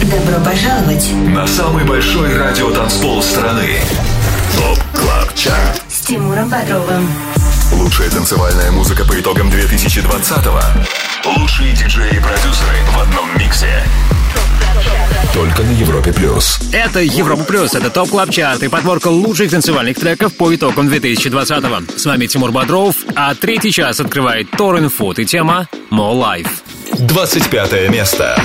Добро пожаловать на самый большой радиотанцпол страны. ТОП КЛАБ ЧАРТ с Тимуром Бодровым. Лучшая танцевальная музыка по итогам 2020-го. Лучшие диджеи и продюсеры в одном миксе. Только на Европе плюс. Это Европа плюс, это топ клаб чарт и подборка лучших танцевальных треков по итогам 2020-го. С вами Тимур Бодров, а третий час открывает Торрен Фуд и тема More Life. 25 место.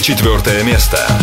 24 место.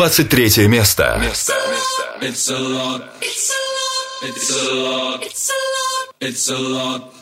23 место. место. It's a lot. It's a lot. It's a lot. It's a lot.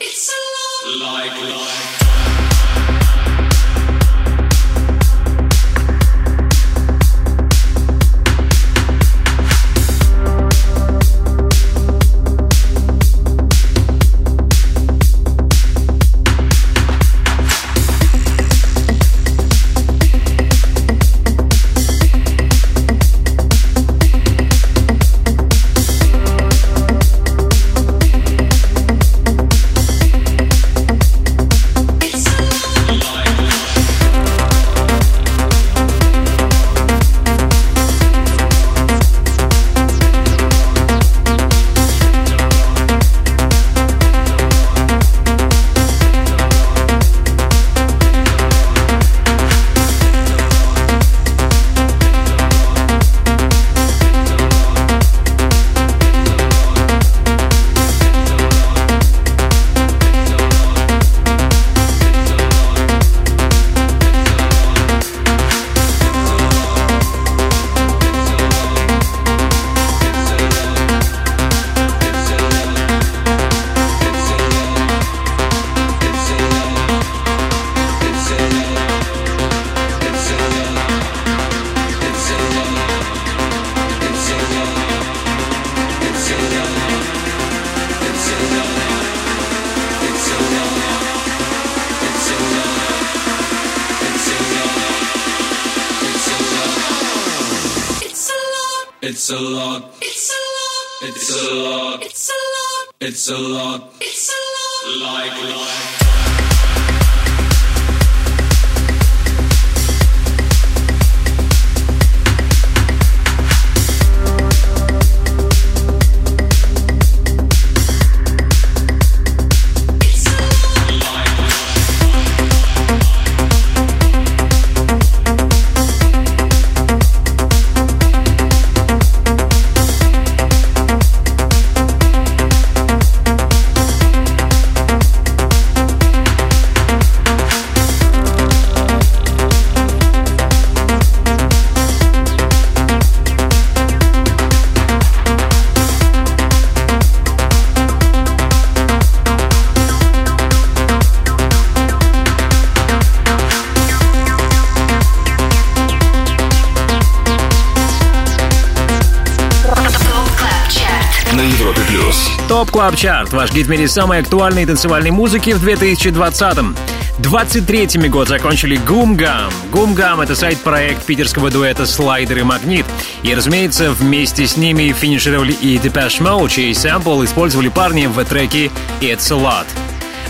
Club Chart, ваш гид в мире самой актуальной танцевальной музыки в 2020-м. 23-ми год закончили Гумгам. Гумгам — это side-проект питерского дуэта Slider & Magnit. И, разумеется, вместе с ними финишировали и Depeche Mode, чей сэмпл использовали парни в треке «It's a Lot».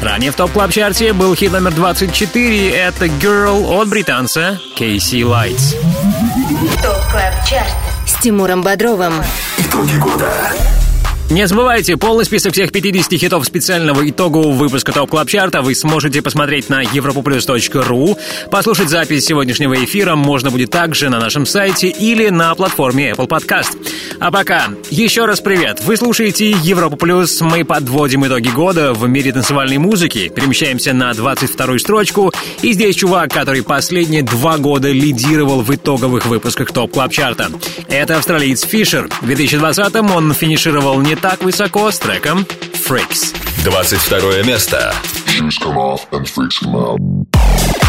Ранее в Top Club Chart е был хит номер 24 — это «Girl» от британца KC Lights. TOP CLUB CHART с Тимуром Бодровым. Итоги года. Не забывайте, полный список всех 50 хитов специального итогового выпуска Top Club Chart а вы сможете посмотреть на europoplus.ru. Послушать запись сегодняшнего эфира можно будет также на нашем сайте или на платформе Apple Podcast. А пока, еще раз привет. Вы слушаете Европа Плюс. Мы подводим итоги года в мире танцевальной музыки. Перемещаемся на 22-ю строчку. И здесь чувак, который последние два года лидировал в итоговых выпусках Top Club Chart а. Это австралиец Фишер. В 2020-м он финишировал не так высоко с треком Freaks. 22 место. Shoes come off and freaks come out.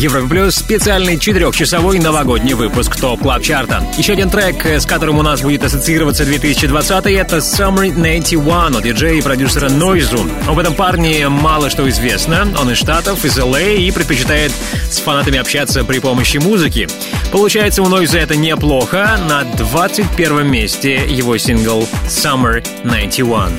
Европе Плюс специальный четырехчасовой новогодний выпуск Top Club Chart а. Еще один трек, с которым у нас будет ассоциироваться 2020 это Summer 91 от диджея и продюсера Noizu. Об этом парне мало что известно. Он из Штатов, из ЛА и предпочитает с фанатами общаться при помощи музыки. Получается, у Noizu это неплохо. На 21 месте его сингл Summer 91.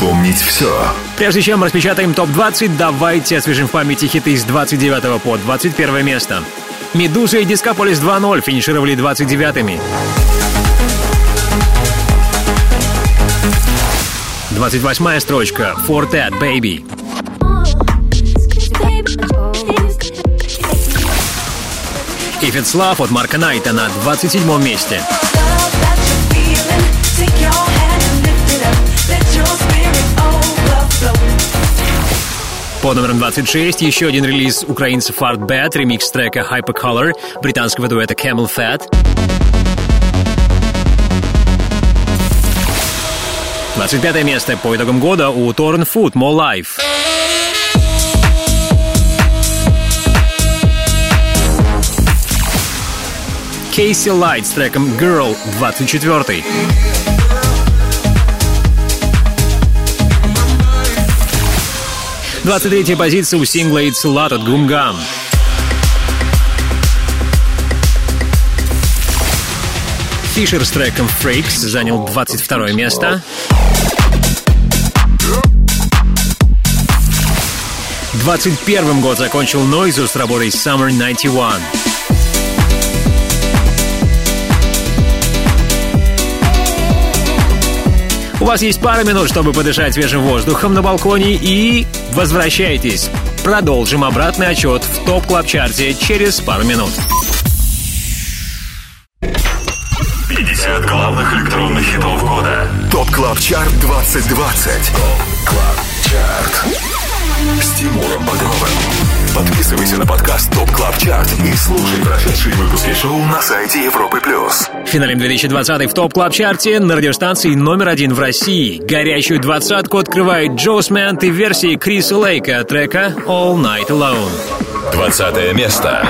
Вспомнить все. Прежде чем распечатаем ТОП-20, давайте освежим в памяти хиты с 29 по 21 место. «Медуза» и «Дискополис 2.0» финишировали 29-ми. 28 строчка «For That Baby». «If It's Love» от Марка Найта на 27 месте. По номерам 26 еще один релиз украинцев Art Bad, ремикс трека Hypercolor британского дуэта Camel Fat. 25 место по итогам года у Torn Food More Life. Кейси Лайт с треком Girl 24. 23 позиция у сингла It's Lot от Гумгам. Фишер с треком Freaks занял 22 место. 21 год закончил Нойзу с работой Summer 91. У вас есть пара минут, чтобы подышать свежим воздухом на балконе и возвращайтесь. Продолжим обратный отчет в Top Club Chart е через пару минут. 50 главных электронных хитов года. Top Club Chart 2020. Top Club Chart. С Тимуром Бодровым. Подписывайся на подкаст Top Club Chart и слушай прошедшие выпуски шоу на сайте Европы Плюс. Финалим 2020 в Top Club Chart е на радиостанции номер один в России. Горячую двадцатку открывает Джо Смент и версии Криса Лейка трека All Night Alone. 20 место.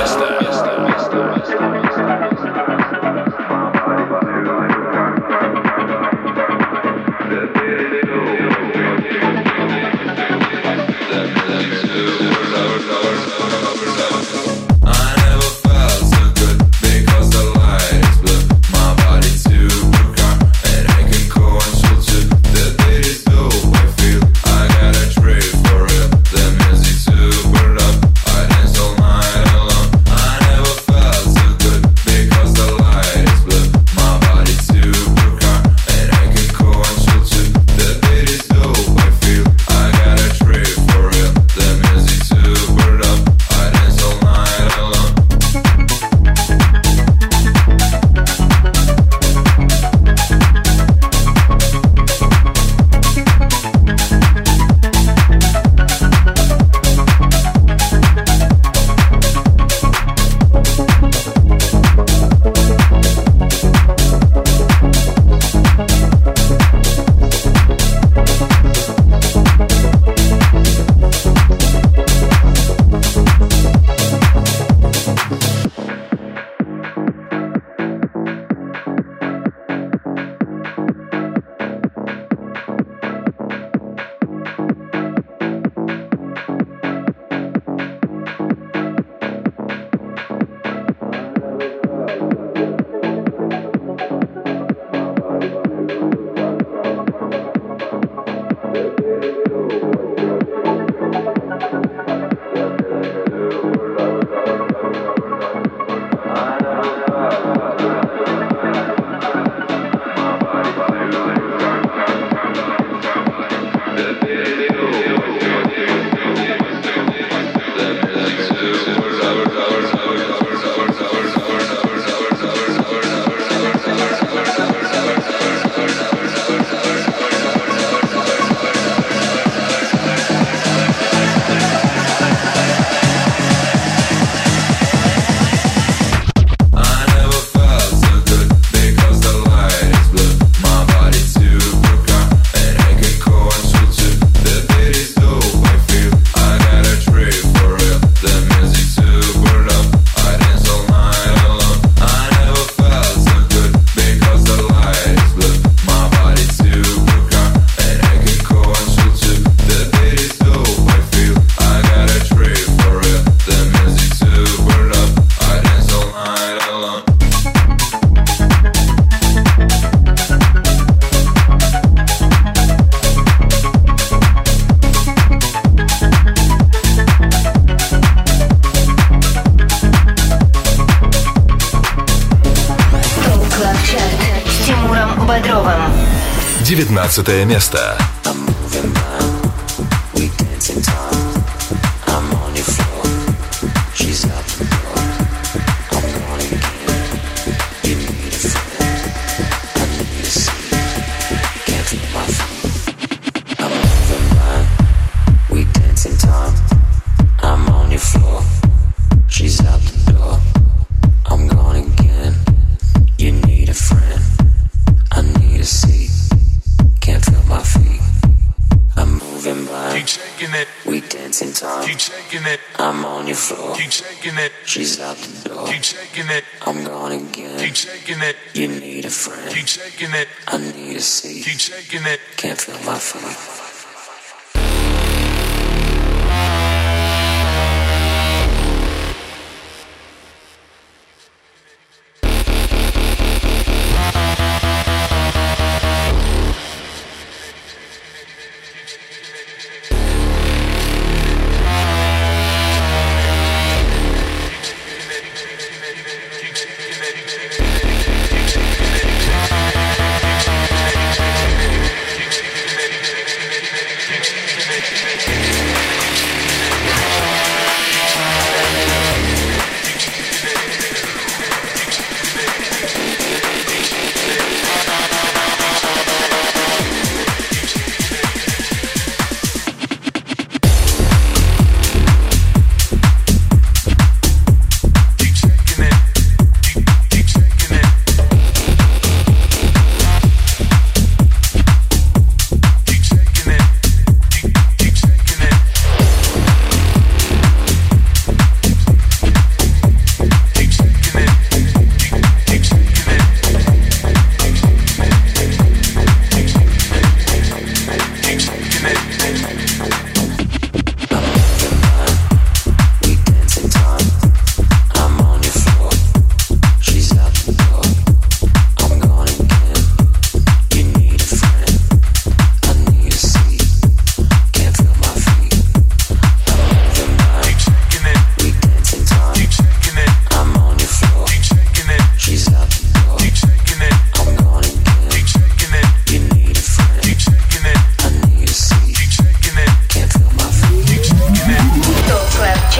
15 место.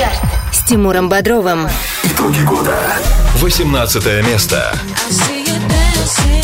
Чарт с Тимуром Бодровым. Итоги года. 18 место. I see you.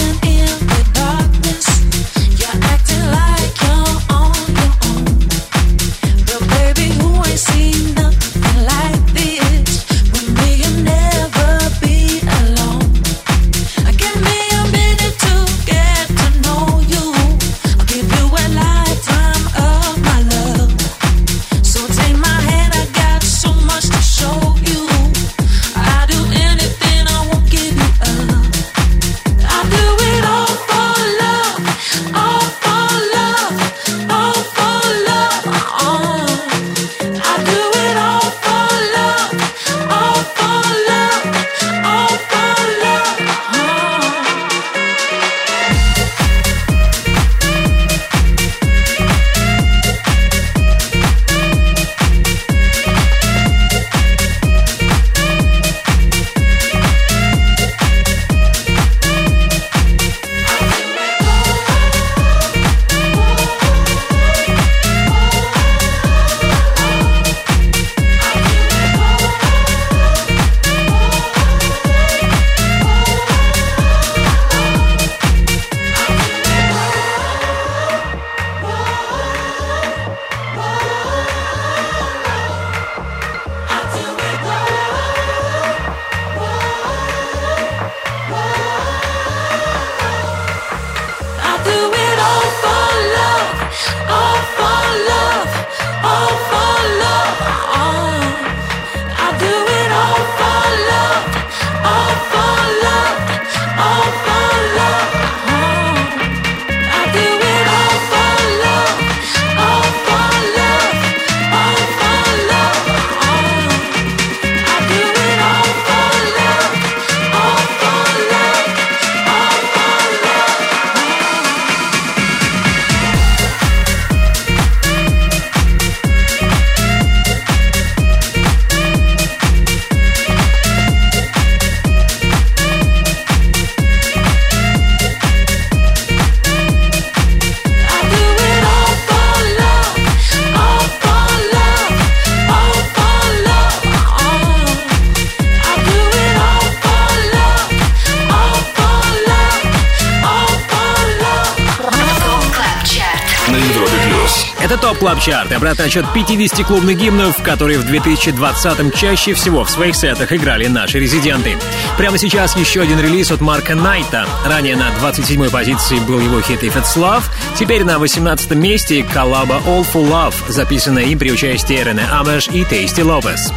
Отчет 50 клубных гимнов, которые в 2020-м чаще всего в своих сетах играли наши резиденты. Прямо сейчас еще один релиз от Марка Найта. Ранее на 27-й позиции был его хит If It's Love. Теперь на 18-м месте коллаба All For Love, записанная им при участии Рене Амеш и Тейсти Лопес.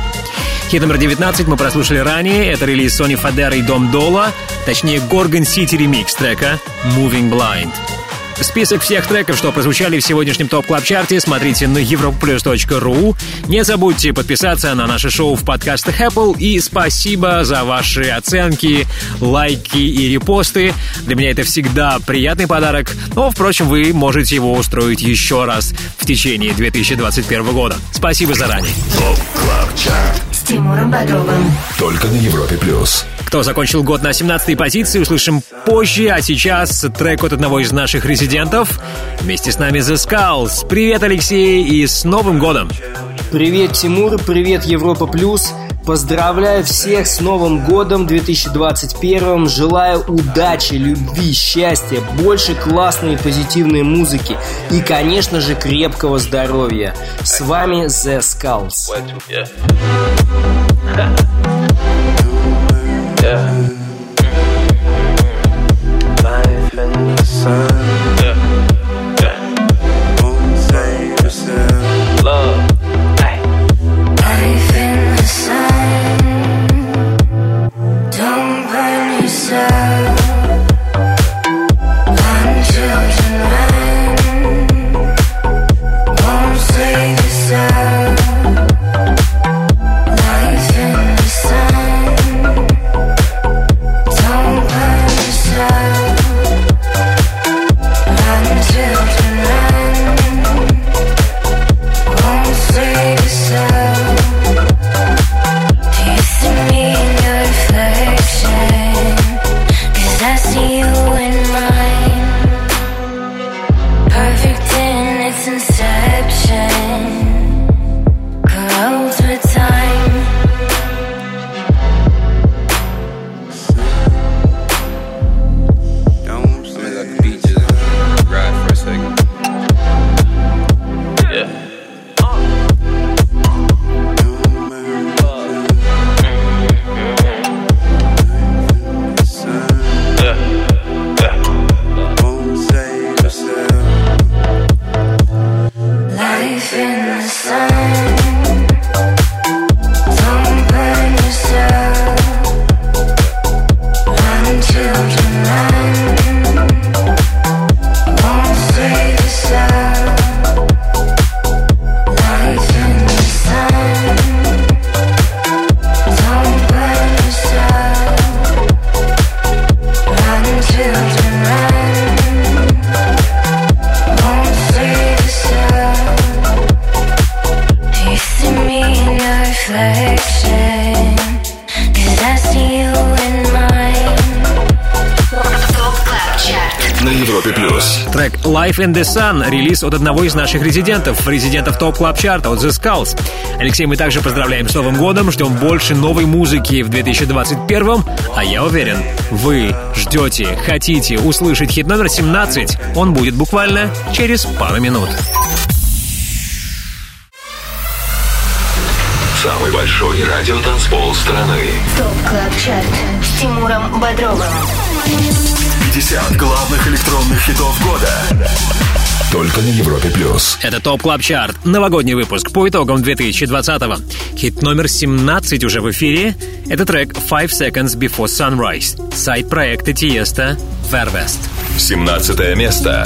Хит номер 19 мы прослушали ранее. Это релиз Сони Фадера и Дом Дола, точнее Горгон Сити ремикс трека Moving Blind. Список всех треков, что прозвучали в сегодняшнем топ клаб чарте смотрите на europlus.ru. Не забудьте подписаться на наше шоу в подкастах Apple. И спасибо за ваши оценки, лайки и репосты. Для меня это всегда приятный подарок. Но, впрочем, вы можете его устроить еще раз в течение 2021 года. Спасибо заранее. ТОП КЛАБ ЧАРТ Тимуром Бодровым. Только на Европе Плюс. Кто закончил год на 17-й позиции, услышим позже, а сейчас трек от одного из наших резидентов. Вместе с нами The Skulls. Привет, Алексей, и с Новым годом! Привет, Тимур, привет, Европа Плюс. Поздравляю всех с Новым годом 2021. Желаю удачи, любви, счастья, больше классной и позитивной музыки и, конечно же, крепкого здоровья. С вами The Skulls. Life Life in the Sun, релиз от одного из наших резидентов, резидентов топ клаб чарта от The Skulls. Алексей, мы также поздравляем с Новым годом, ждем больше новой музыки в 2021, а я уверен, вы ждете, хотите услышать хит номер 17, он будет буквально через пару минут. Самый большой радиотанцпол страны. ТОП КЛАБ ЧАРТ. С Тимуром Бодровым. 50 главных электронных хитов года. Только на Европе Плюс. Это Top Club Chart, новогодний выпуск по итогам 2020-го. Хит номер 17 уже в эфире. Это трек Five Seconds Before Sunrise. Side-проект Tiësto VER:WEST. 17 место.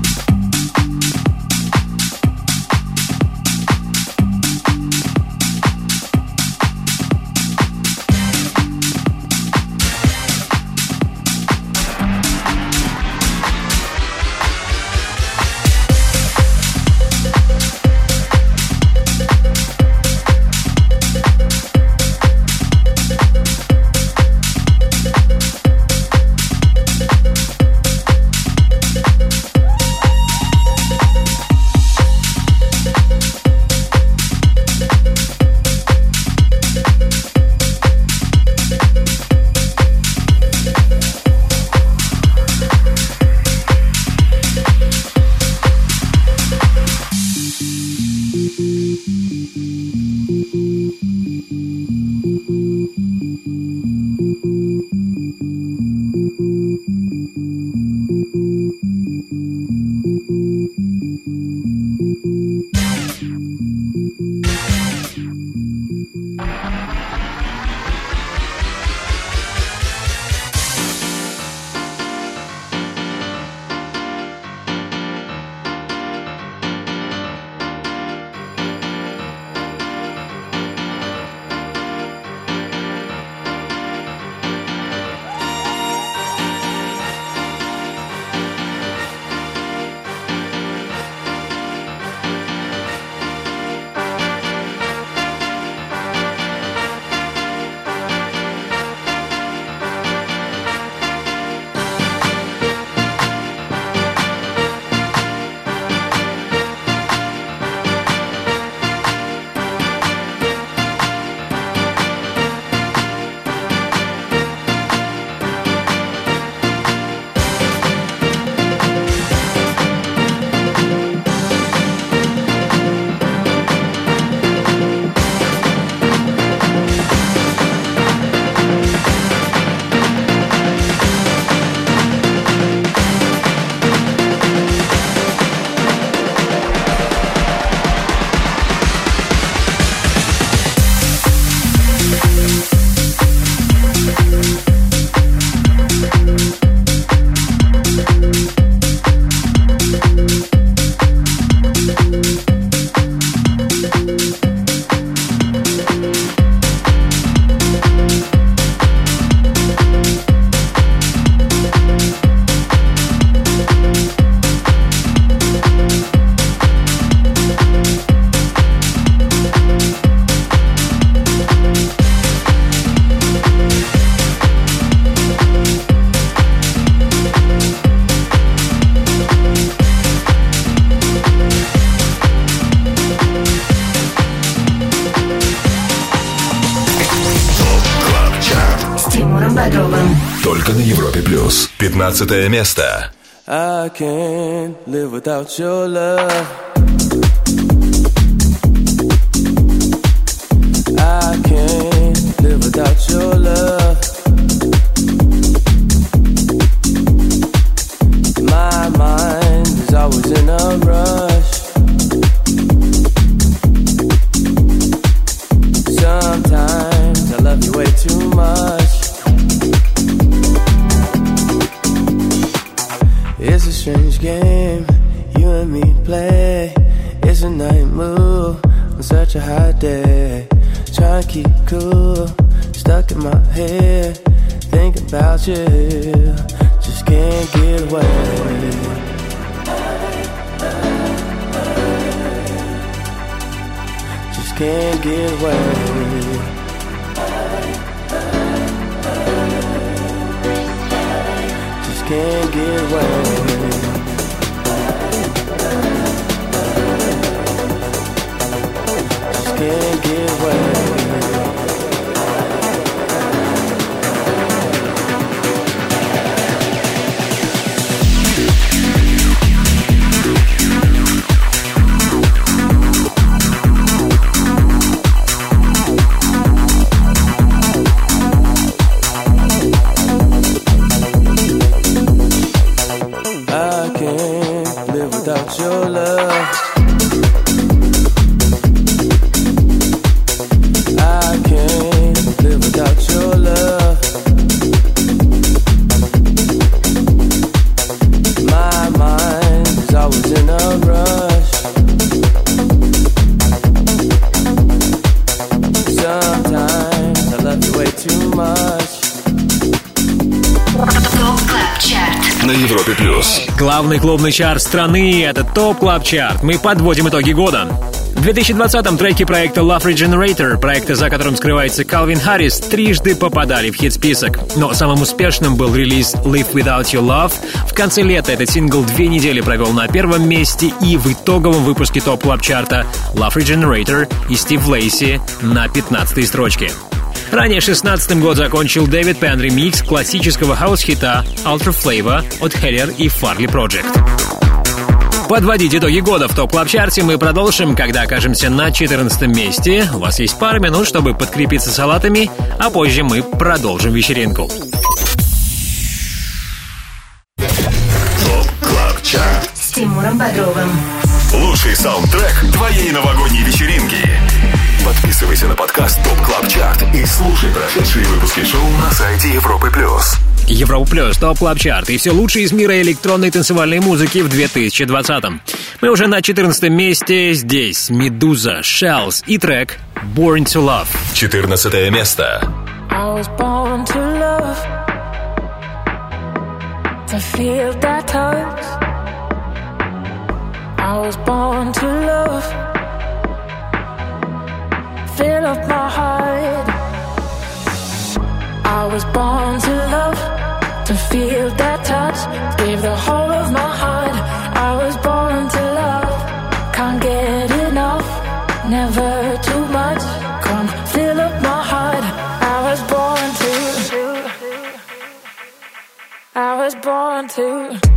16 место. I can't live without your love. Главный чарт страны — это Top Club Chart. Мы подводим итоги года. В 2020-м треки проекта Love Regenerator, проекта, за которым скрывается Калвин Харрис, трижды попадали в хит-список. Но самым успешным был релиз Live Without Your Love. В конце лета этот сингл две недели провел на первом месте и в итоговом выпуске Top Club Chart а Love Regenerator и Стив Лейси на 15 строчке. Ранее 16 год закончил Дэвид Пен ремикс классического хаус-хита Ultra Flava от Heller и Farley Project. Подводить итоги года в Top Club Chart е мы продолжим, когда окажемся на 14 месте. У вас есть пара минут, чтобы подкрепиться салатами, а позже мы продолжим вечеринку. Top Club Chart. С Тимуром Бодровым. Лучший саундтрек твоей новогодней вечеринки. Подписывайся на подкаст Top Club Chart и слушай прошедшие выпуски шоу на сайте Европы. Европа Плюс, Top Club Chart и все лучшее из мира электронной танцевальной музыки в 2020-м. Мы уже на 14 месте. Здесь Meduza, Shells и трек Born to Love. 14 место. I was born to love, to feel that touch. I was born to love, fill up my heart. I was born to love, to feel that touch. Give the whole of my heart. I was born to love, can't get enough, never too much. Come fill up my heart. I was born to. I was born to.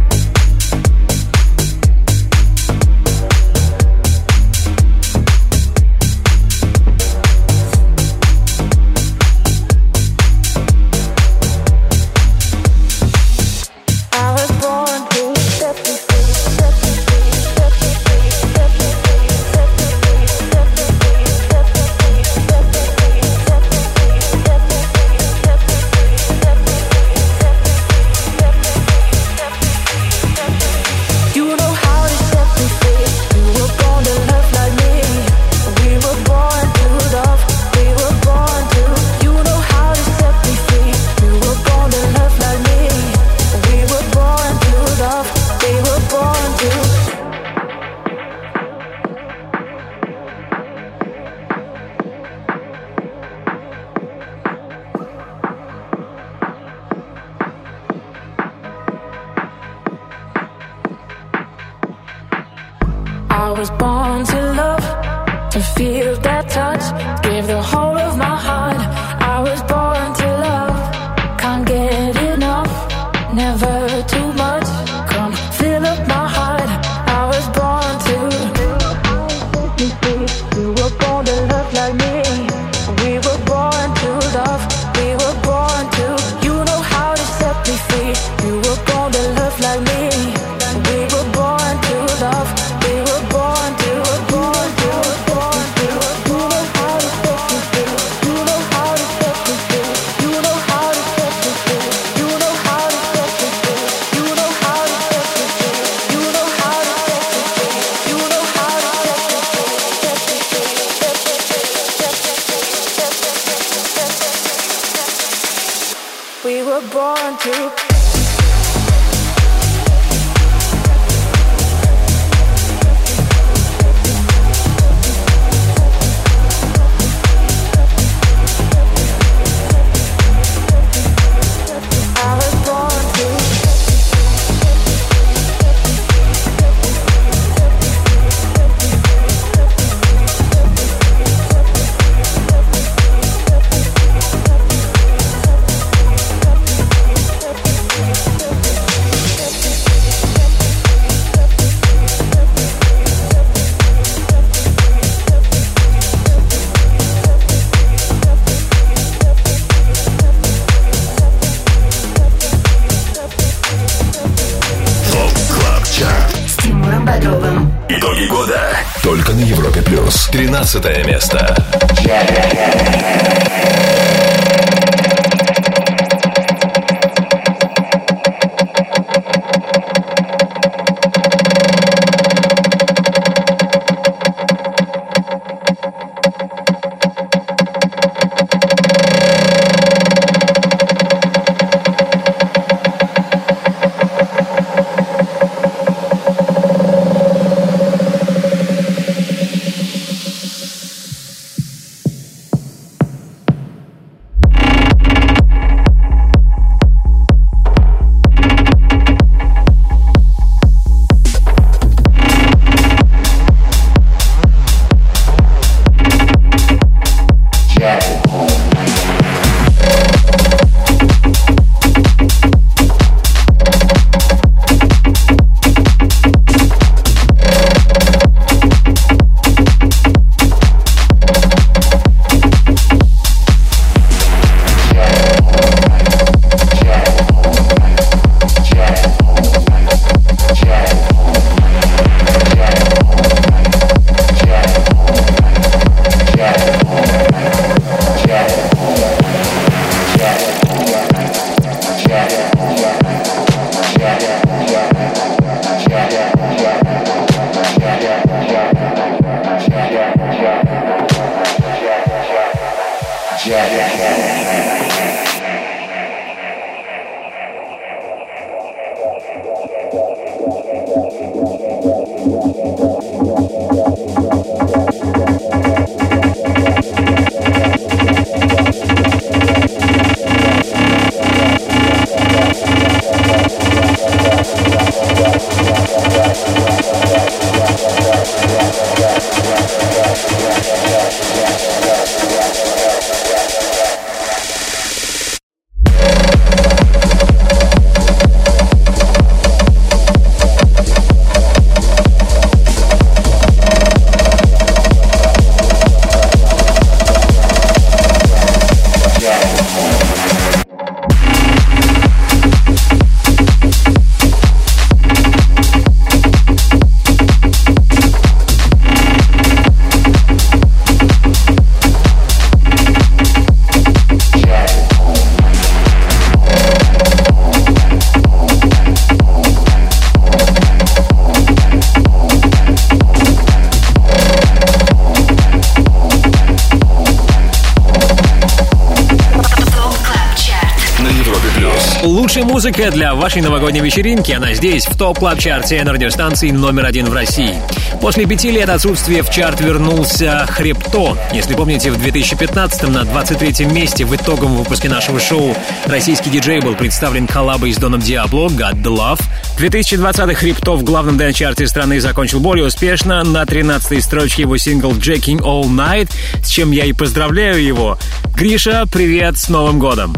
Вашей новогодней вечеринки. Она здесь, в топ клаб чарте на радиостанции номер один в России. После пяти лет отсутствия в чарт вернулся Хребто. Если помните, в 2015-м на 23-м месте в итоговом выпуске нашего шоу российский диджей был представлен коллабой с Доном Диабло «God the Love». 2020 Хребто в главном дэн-чарте страны закончил более успешно. На 13-й строчке его сингл «Jacking All Night», с чем я и поздравляю его. Гриша, привет с Новым годом!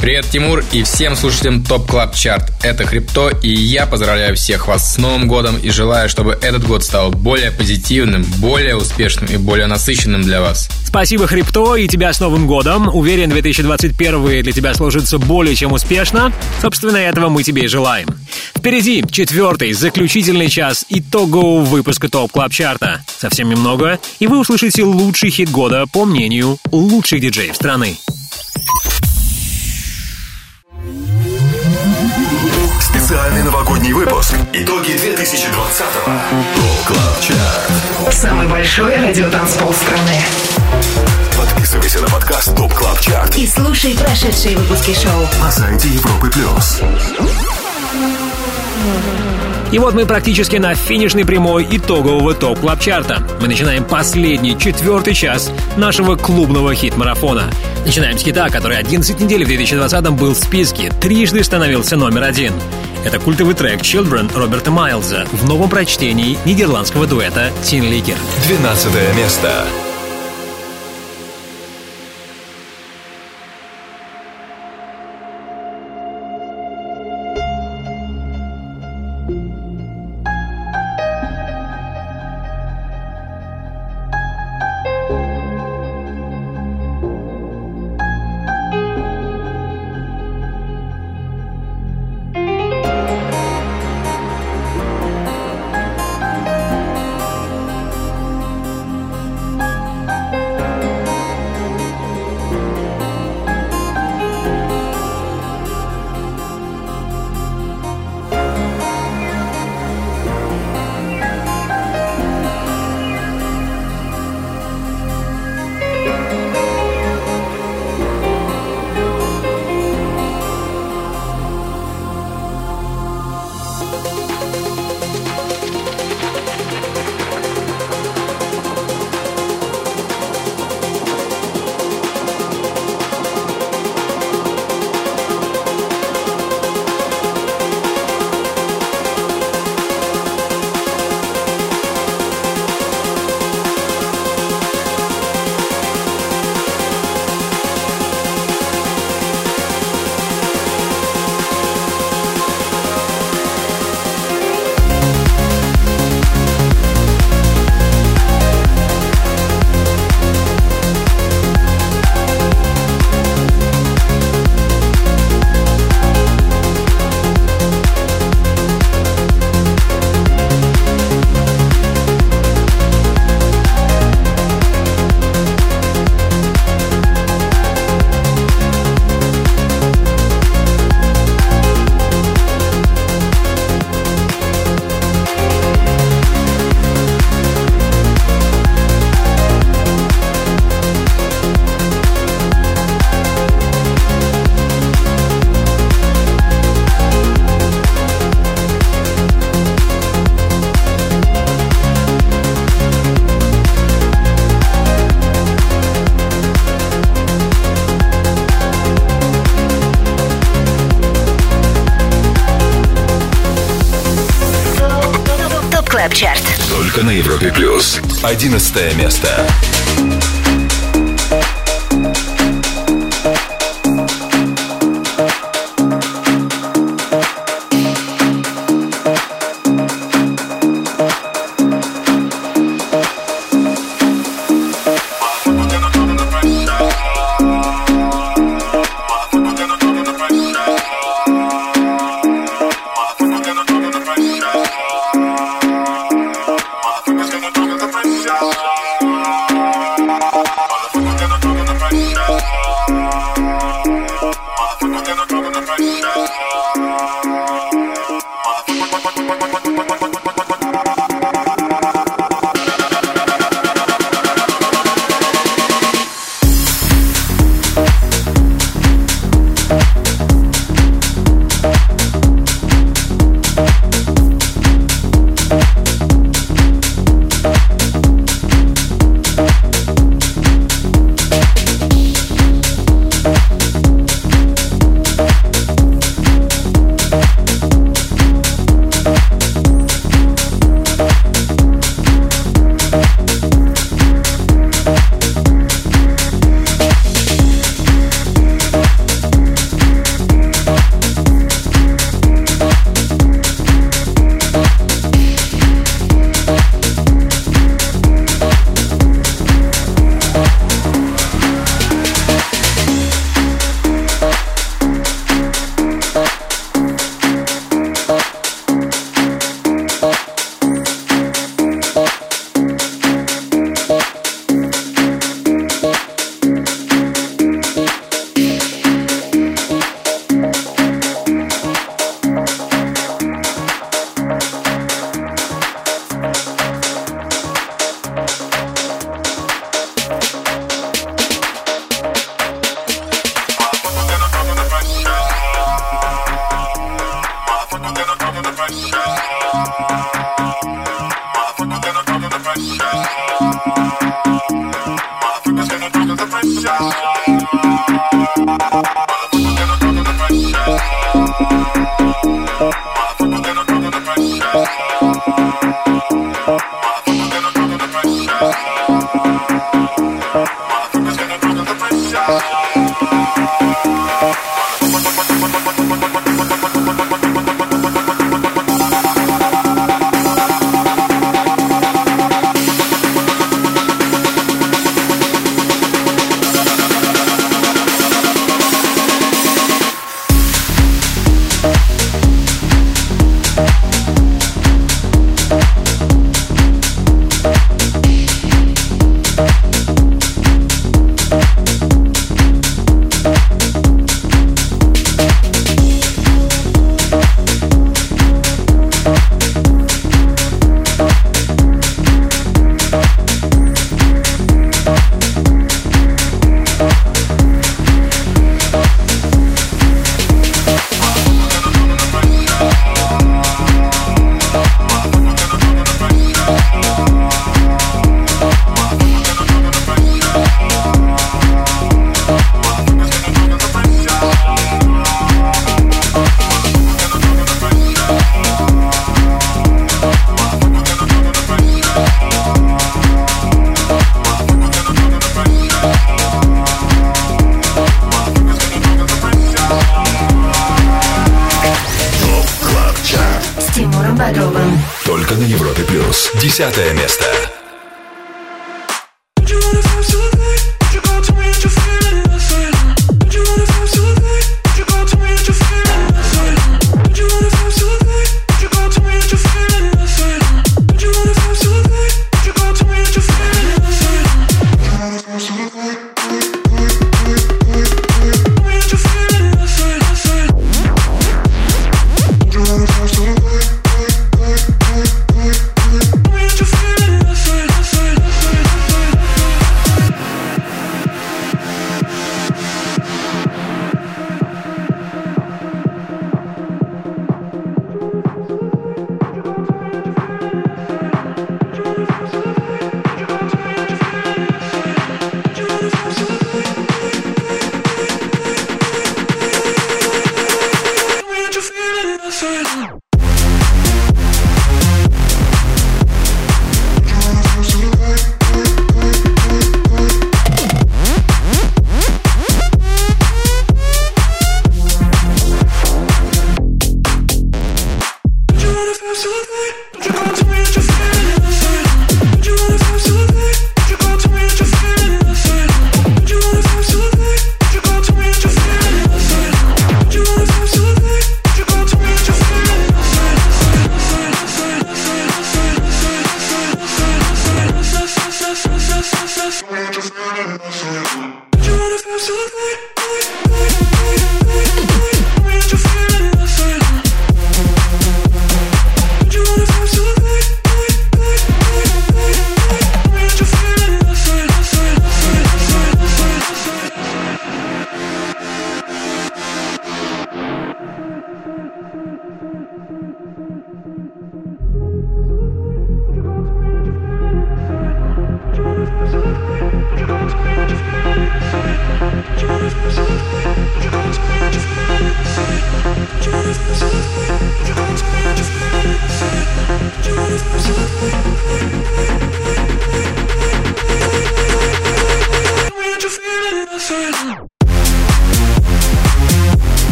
Привет, Тимур, и всем слушателям Top Club Chart. Это Хрипто, и я поздравляю всех вас с Новым годом и желаю, чтобы этот год стал более позитивным, более успешным и более насыщенным для вас. Спасибо, Хрипто, и тебя с Новым годом. Уверен, 2021 для тебя сложится более чем успешно. Собственно, этого мы тебе и желаем. Впереди четвертый, заключительный час итогового выпуска Top Club Chart а. Совсем немного, и вы услышите лучший хит года по мнению лучших диджеев страны. Новогодний выпуск. Итоги 2020-го. Top Club Chart. Самый большой радиотанцпол страны. Подписывайся на подкаст Top Club Chart И слушай прошедшие выпуски шоу. на сайте Европы плюс. И вот мы практически на финишной прямой итогового Top Club Chart а Мы начинаем последний, четвертый час нашего клубного хит-марафона. Начинаем с хита, который 11 недель в 2020 был в списке, трижды становился номер один. Это культовый трек «Children» Роберта Майлза в новом прочтении нидерландского дуэта «Тин Ликер». 12 место. Европе плюс. Одиннадцатое место.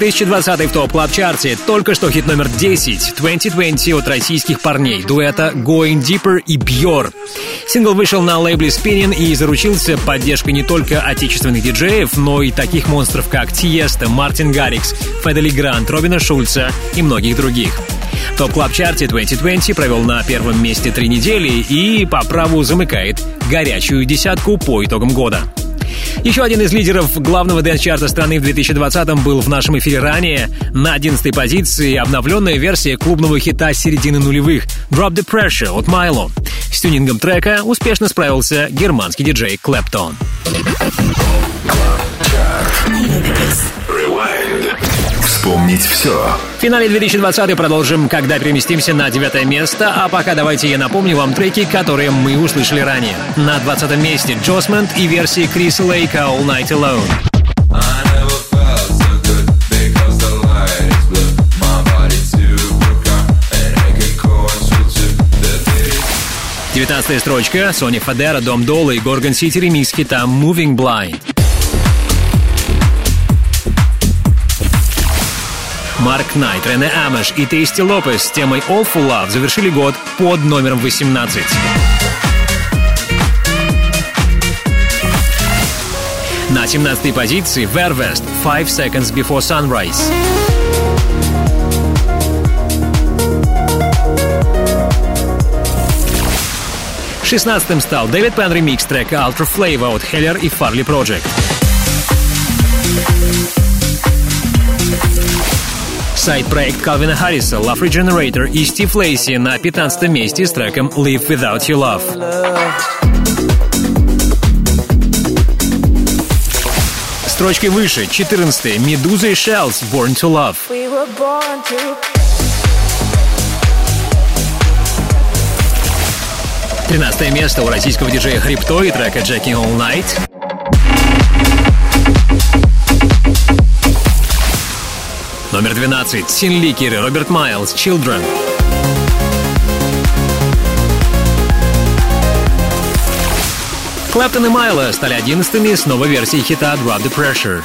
2020 в Top Club Chart е Только что хит номер 10 2020 от российских парней дуэта Going Deeper и Björ. Сингл вышел на лейбле Spinnin' и заручился поддержкой не только отечественных диджеев, но и таких монстров, как Tiësto, Мартин Гаррикс, Fedde Le Grand, Робина Шульца и многих других. Top Club Chart е 2020 провел на первом месте три недели и по праву замыкает горячую десятку по итогам года. Еще один из лидеров главного dance-чарта страны в 2020-м был в нашем эфире ранее. На 11 позиции обновленная версия клубного хита середины нулевых «Drop the Pressure» от Mylo. С тюнингом трека успешно справился германский диджей Claptone. Вспомнить все. В финале 2020 продолжим, когда переместимся на девятое место, а пока давайте я напомню вам треки, которые мы услышали ранее. На 20 месте Джосмент и версии Криса Лейка «All Night Alone». 19 строчка Сони Фадера, Дом Дола и Горгон Сити ремикс хита «Moving Blind». Марк Найт, Рене Амеш и Тейсти Лопес с темой All for Love завершили год под номером 18. На 17 позиции Vervest Five Seconds Before Sunrise. Шестнадцатым стал Дэвид Пен ремикс трека Ultra Flavor от Heller и Farley Project. Сайт-проект Калвина Харриса, Love Regenerator и Стив Лейси на 15 месте с треком Live Without Your Love. Строчкой выше, 14 Медуза и Shells, Born to Love. We were born to 13 место у российского диджея Хрипто и трека Jacking All Night. Номер 12. Син Ликер и Роберт Майлз, Children. Клэптон и Майло стали одиннадцатыми с новой версией хита Drop the Pressure.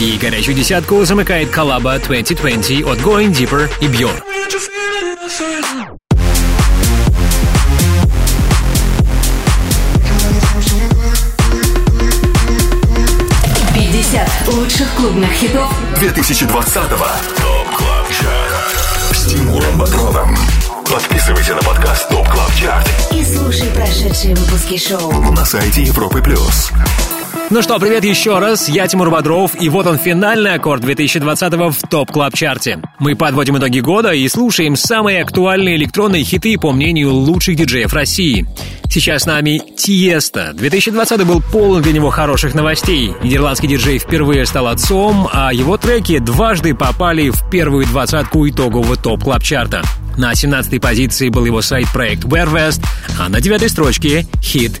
И горячую десятку замыкает коллаба 2020 от Going Deeper и BYOR. Лучших клубных хитов 2020-го. ТОП Клаб Чарт. С Тимуром Бодровым. Подписывайся на подкаст ТОП Клаб Чарт и слушай прошедшие выпуски шоу. на сайте Европы Плюс. Ну что, привет еще раз, я Тимур Бодров, и вот он финальный аккорд 2020 в ТОП Клаб Чарте. Мы подводим итоги года и слушаем самые актуальные электронные хиты по мнению лучших диджеев России. Сейчас с нами Тиесто. 2020 был полон для него хороших новостей. Нидерландский диджей впервые стал отцом, а его треки дважды попали в первую двадцатку итогового ТОП Клаб Чарта. На 17-й позиции был его сайд-проект VER:WEST, а на девятой строчке хит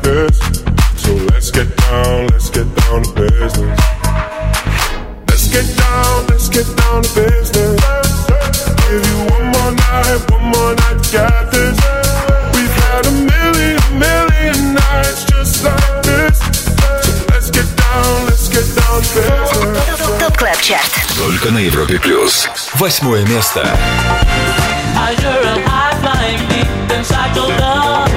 Европе плюс. Восьмое место. As you're a high flying deep inside your love.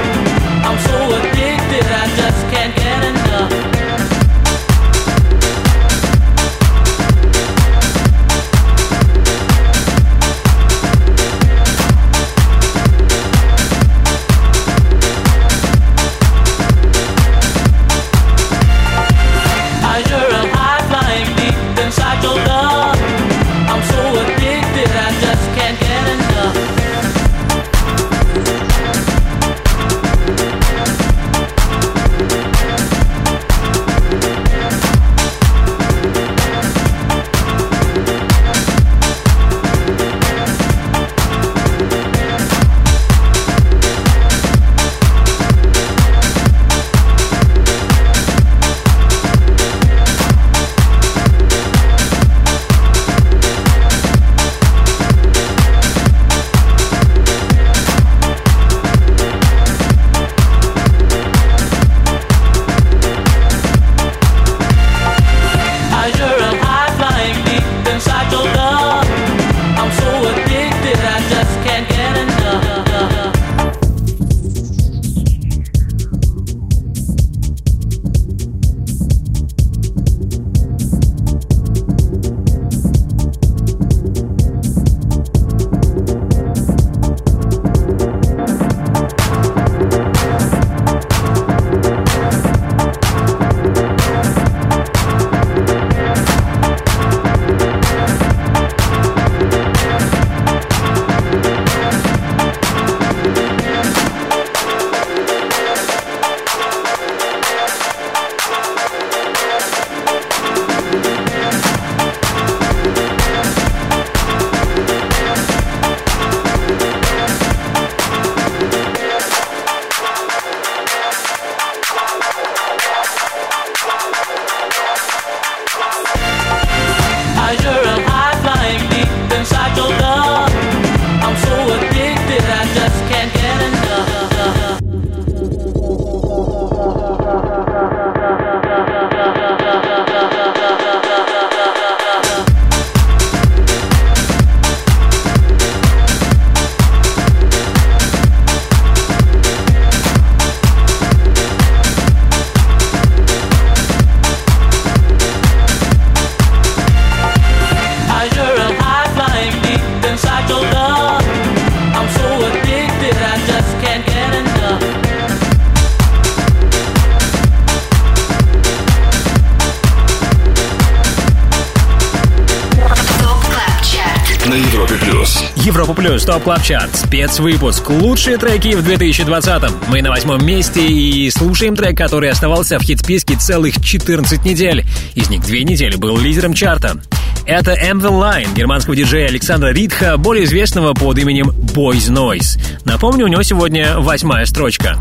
Плюс, топ клаб чарт, спецвыпуск. Лучшие треки в 2020-м. Мы на восьмом месте и слушаем трек, который оставался в хит-списке целых 14 недель. Из них две недели был лидером чарта. Это Mvinline германского диджея Александра Ридха, более известного под именем Boys Noize. Напомню, у него сегодня восьмая строчка.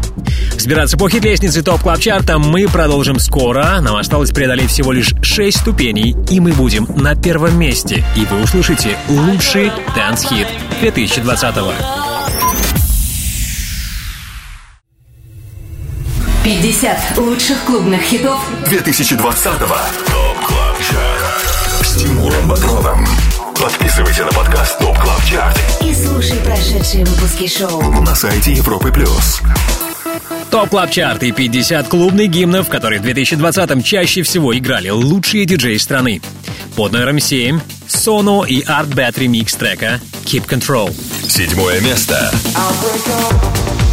Взбираться по хит-лестнице топ клаб чарта мы продолжим скоро. Нам осталось преодолеть всего лишь 6 ступеней, и мы будем на первом месте. И вы услышите лучший дэнс-хит 2020-го. 50 лучших клубных хитов 2020-го. ТОП КЛАБ ЧАРТ. С Тимуром Бодровым. Подписывайся на подкаст ТОП КЛАБ ЧАРТ и слушай прошедшие выпуски шоу. на сайте Европы Плюс. Топ Клаб Чарт и 50 клубных гимнов, которые в 2020-м чаще всего играли лучшие диджеи страны. Под номером 7 Sono и Art Bat ремикс трека Keep Control. Седьмое место. Move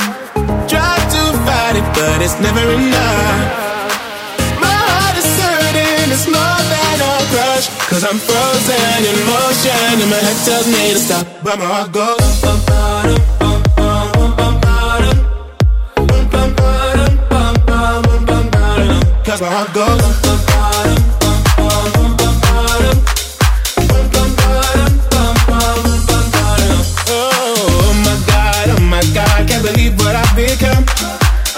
it, but it's never enough. My heart is certain it's more than a crush. Cause I'm frozen in motion, and my head tells me to stop. But my heart goes. Cause my heart goes.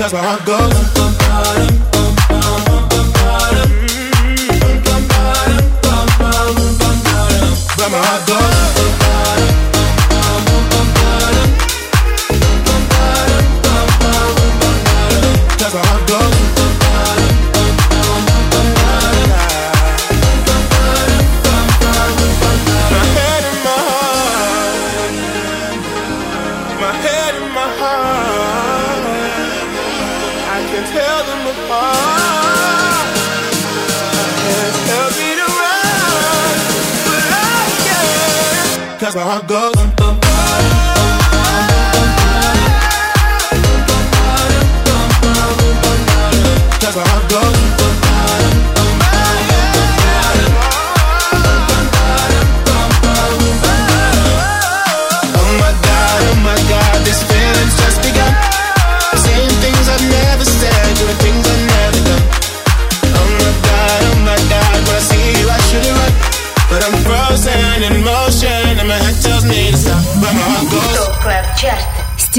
That's where I go.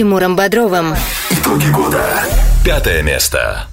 Тимуром Бодровым. Итоги года. Пятое место.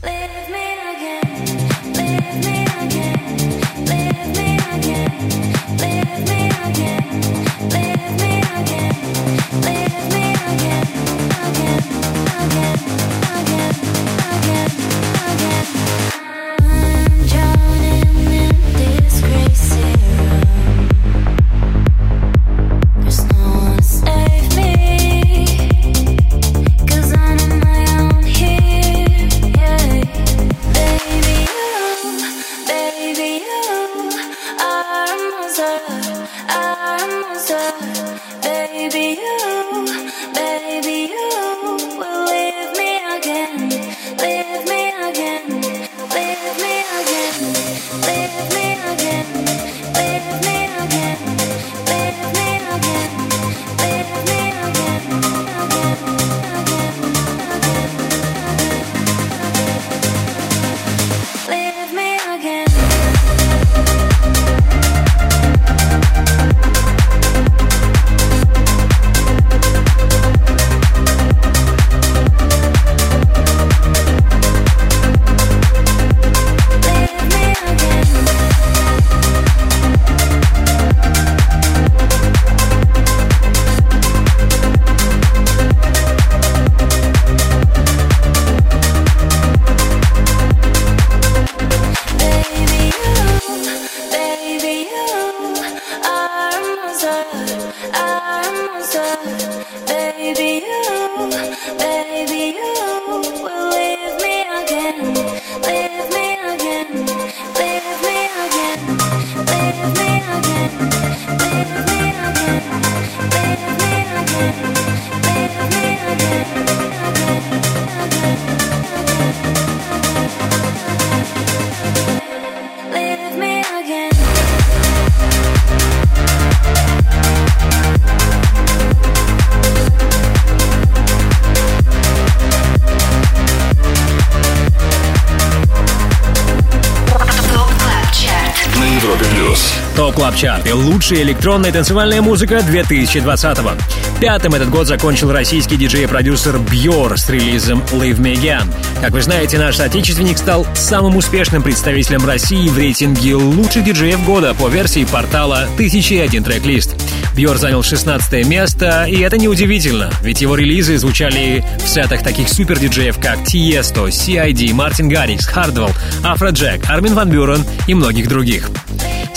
ТОП Клаб Чарт и лучшая электронная танцевальная музыка 2020-го. Пятым этот год закончил российский диджей и продюсер BYOR с релизом Leave Me Again. Как вы знаете, наш соотечественник стал самым успешным представителем России в рейтинге лучших диджеев года по версии портала 1001 Tracklist. BYOR занял 16 место, и это неудивительно, ведь его релизы звучали в сетах таких супер-диджеев, как Тиесто, CID, Мартин Гаррикс, Хардвелл, Афроджек, Армин Ван Бюрен и многих других.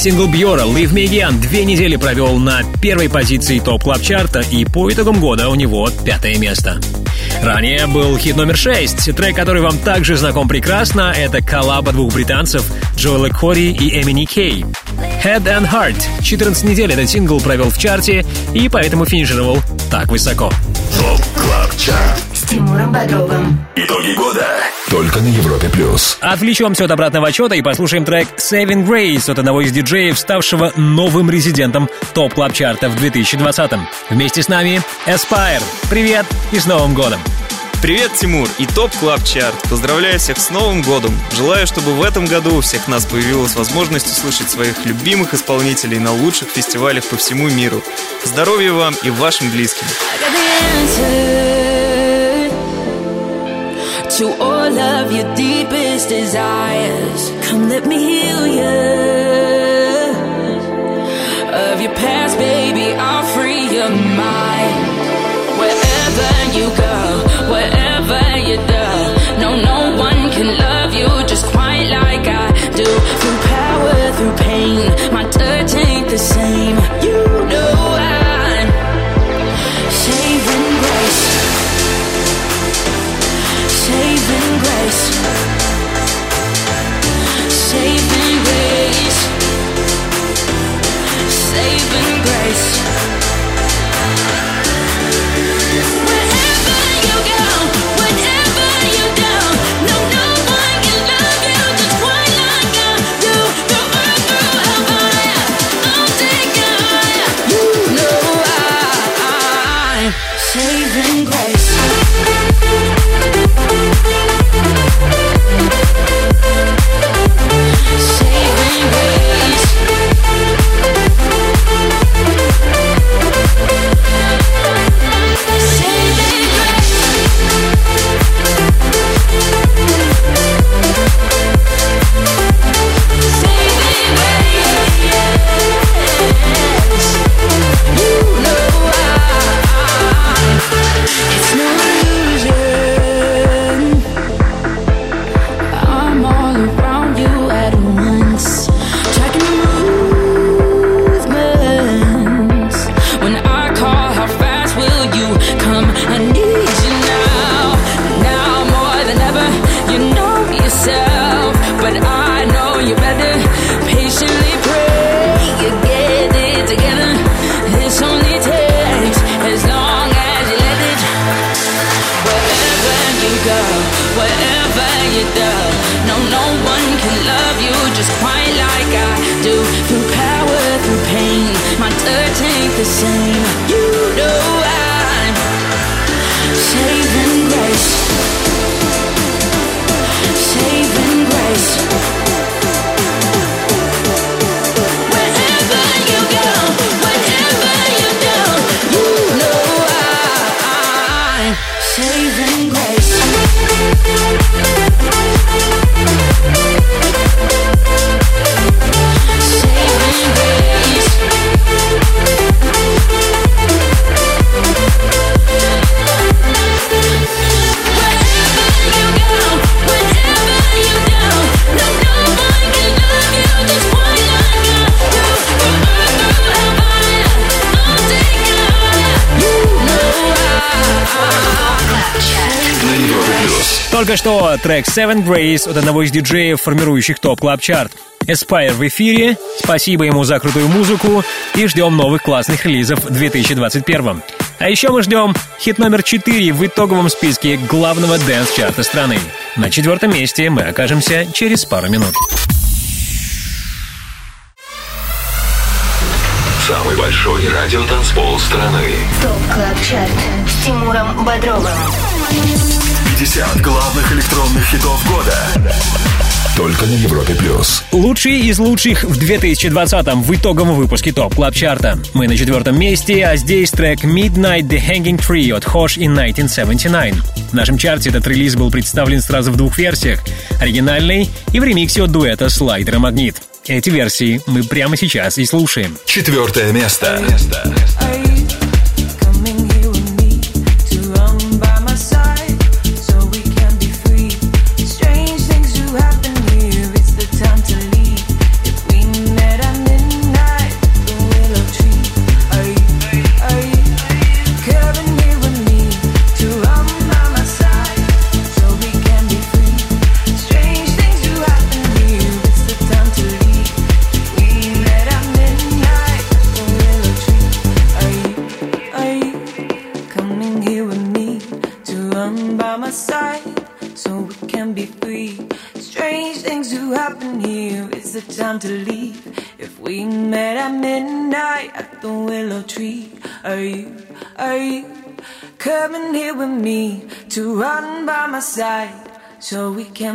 Сингл BYOR'а «Leave Me Again» две недели провел на первой позиции топ клаб чарта и по итогам года у него пятое место. Ранее был хит номер 6. Трек, который вам также знаком прекрасно, это коллаба двух британцев Джоэла Кори и MNEK. Head and Heart. 14 недель этот сингл провел в чарте и поэтому финишировал так высоко. ТОП КЛАБ ЧАРТ С Тимуром Бодровым. Итоги года. Только на Европе Плюс. Отвлечемся от обратного отсчета и послушаем трек Saving Grace от одного из диджеев, ставшего новым резидентом топ клаб чарта в 2020 Вместе с нами Aspire. Привет и с Новым годом! Привет, Тимур и ТОП Клаб Чарт. Поздравляю всех с Новым годом. Желаю, чтобы в этом году у всех нас появилась возможность услышать своих любимых исполнителей на лучших фестивалях по всему миру. Здоровья вам и вашим близким. to all of your deepest desires. Come, let me heal you of your past, baby. I'll free your mind. Wherever you go, saving grace. Трек Seven Grace от одного из диджеев, формирующих топ клаб чарт Aspire в эфире. Спасибо ему за крутую музыку и ждем новых классных релизов в 2021. А еще мы ждем хит номер 4 в итоговом списке главного дэнс-чарта страны. На четвертом месте мы окажемся через пару минут. Самый большой радиотанцпол страны. ТОП КЛАБ ЧАРТ с Тимуром Бодровым. 50 главных электронных хитов года. Только на Европе плюс. Лучшие из лучших в 2020-м в итоговом выпуске ТОП Клаб Чарта. Мы на четвертом месте, а здесь трек Midnight The Hanging Tree от Hosh in 1979. В нашем чарте этот релиз был представлен сразу в двух версиях. Оригинальный и в ремиксе от дуэта Slider & Magnit. Эти версии мы прямо сейчас и слушаем. Четвертое место. место.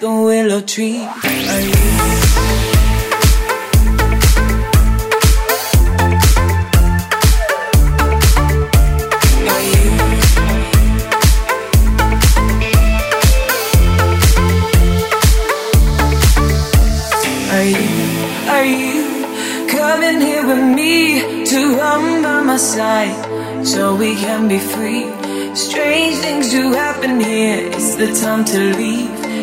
the willow tree are you? so we can be free. Strange things do happen here. It's the time to leave.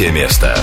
третье место.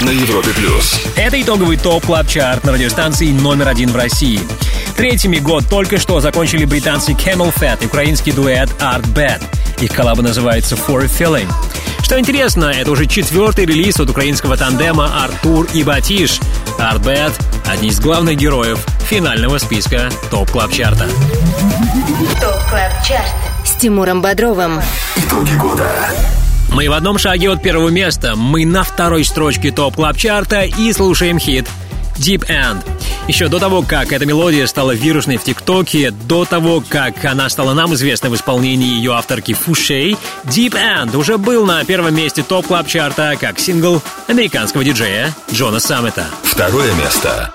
Магнит. Европе плюс. Это итоговый топ клаб чарт на радиостанции номер один в России. Третьими год только что закончили британцы Camel Fat и украинский дуэт Art Bad. Их коллаба называется For a Feeling. Что интересно, это уже четвертый релиз от украинского тандема Артур и Батиш. Art Bad — одни из главных героев финального списка топ клаб чарта ТОП КЛАБ ЧАРТ с Тимуром Бодровым. Итоги года. Мы в одном шаге от первого места. Мы на второй строчке топ клаб чарта и слушаем хит Deep End. Еще до того, как эта мелодия стала вирусной в ТикТоке, до того, как она стала нам известна в исполнении ее авторки Foushée, Deep End уже был на первом месте топ клаб чарта как сингл американского диджея Джона Саммита. Второе место.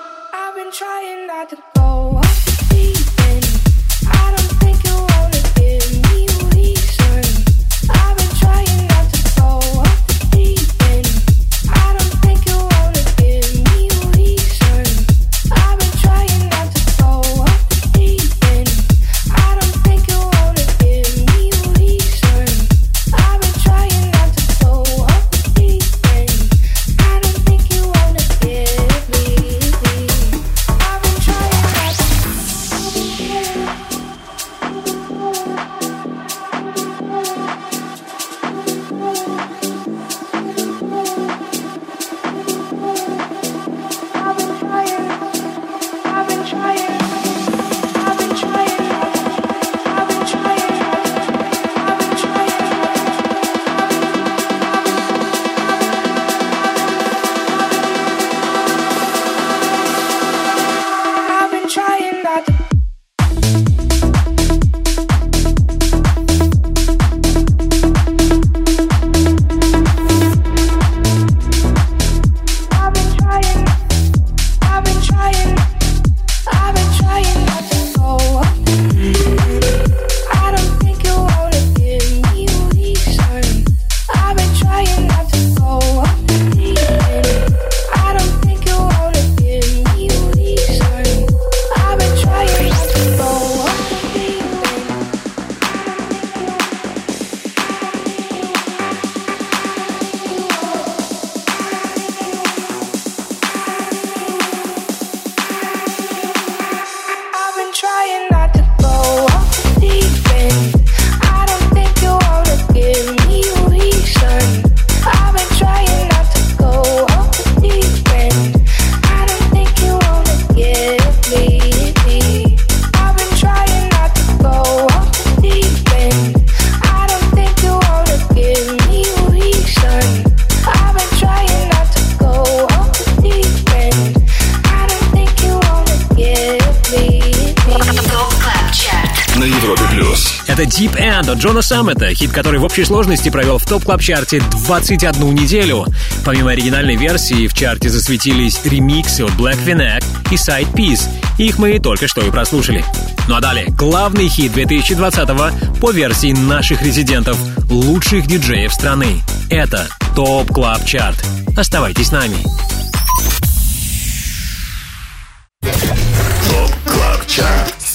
На Европе плюс. Это Deep End от Джона Саммита, хит, который в общей сложности провел в топ клаб чарте 21 неделю. Помимо оригинальной версии, в чарте засветились ремиксы от Black V Neck и Sidepiece. Их мы только что и прослушали. Ну а далее, главный хит 2020 по версии наших резидентов, лучших диджеев страны. Это ТОП Клаб Чарт. Оставайтесь с нами.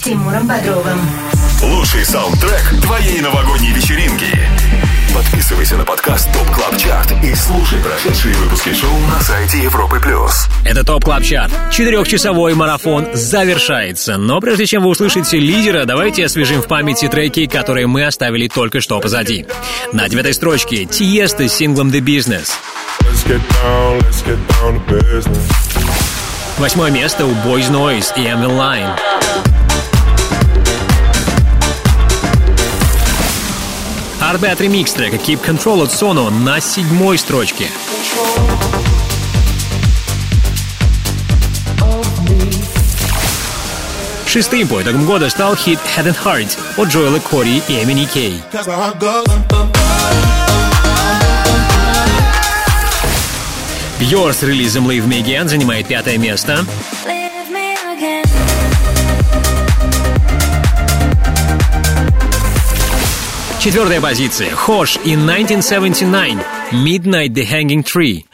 С Тимуром Бодровым. Лучший саундтрек твоей новогодней вечеринки. Подписывайся на подкаст ТОП КЛАБ ЧАРТ и слушай прошедшие выпуски шоу на сайте Европы плюс. Это ТОП Клаб Чарт. Четырехчасовой марафон завершается. Но прежде чем вы услышите лидера, давайте освежим в памяти треки, которые мы оставили только что позади. На девятой строчке Тиесто с синглом The Business. Let's get down, let's get down to business. Восьмое место у Boys Noise и Emil Line. Арбет ремикс трека Keep Control от Sono на седьмой строчке. Шестым по итогам года стал хит Head and Heart от Джоэла Кори и Эмини Кей. Бьор с релизом Leave Me Again занимает пятое место. Четвертая позиция. Хош и 1979. Midnight the Hanging Tree.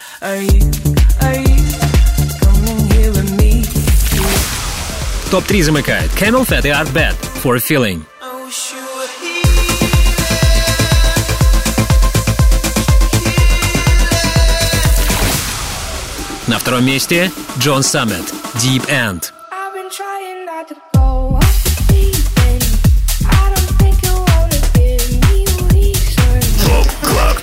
Топ-3 замыкает Camel Fat и Art Bad For a Feeling. втором месте Джон Саммет Deep End.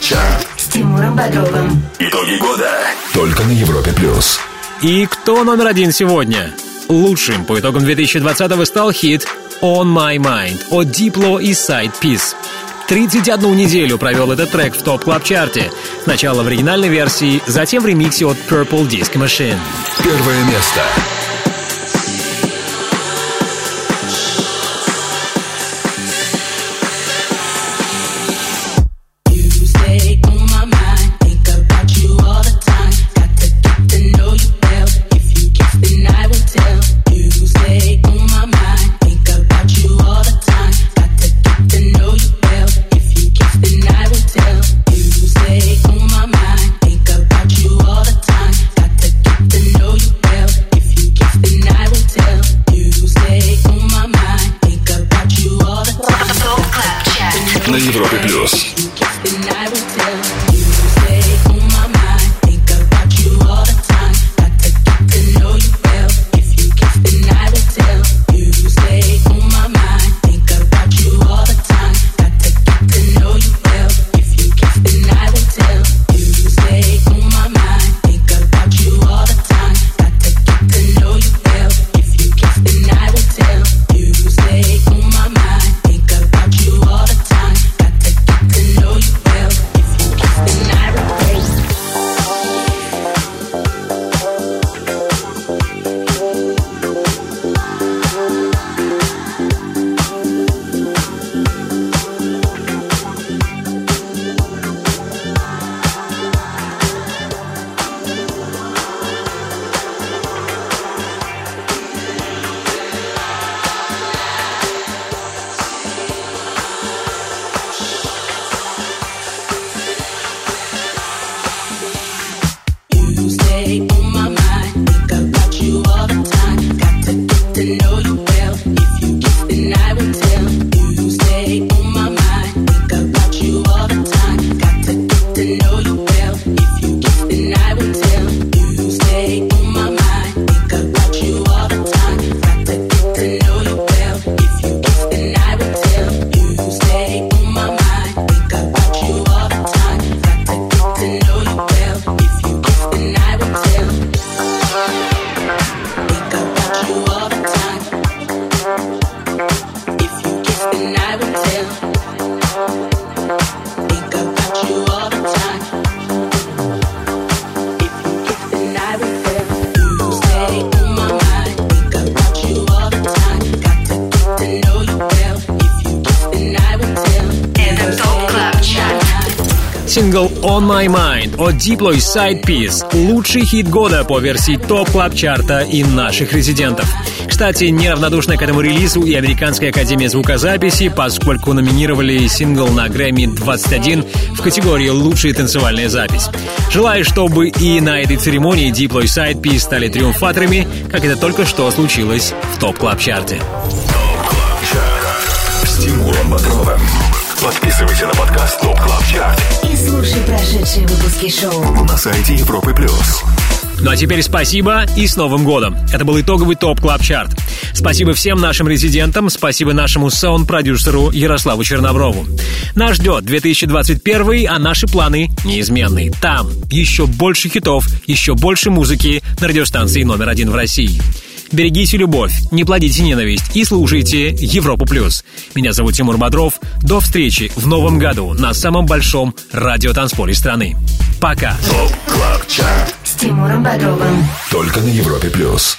ЧАРТ С Тимуром Бодровым. Итоги года только на Европе+. плюс. И кто номер один сегодня? Лучшим по итогам 2020-го стал хит On My Mind от Diplo и Side Peace. 31 неделю провел этот трек в топ клаб чарте Сначала в оригинальной версии, затем в ремиксе от Purple Disc Machine. Первое место. My Mind от Diplo и Side Piece – лучший хит года по версии топ клаб чарта и наших резидентов. Кстати, неравнодушна к этому релизу и Американская академия звукозаписи, поскольку номинировали сингл на Грэмми 21 в категории «Лучшая танцевальная запись». Желаю, чтобы и на этой церемонии Diplo и Side Piece стали триумфаторами, как это только что случилось в топ клаб чарте. Подписывайся на подкаст КЛАБ ЧАРТ И слушай прошедшие выпуски шоу. на сайте Европы+. плюс. Ну а теперь спасибо и с Новым годом. Это был итоговый топ клаб чарт Спасибо всем нашим резидентам, спасибо нашему саунд-продюсеру Ярославу Черноброву. Нас ждет 2021, а наши планы неизменны. Там еще больше хитов, еще больше музыки на радиостанции номер один в России. Берегите любовь, не плодите ненависть и слушайте Европу плюс. Меня зовут Тимур Бодров. До встречи в новом году на самом большом радиотанцполе страны. Пока. С Тимуром Бодровым. Только на Европе+. плюс.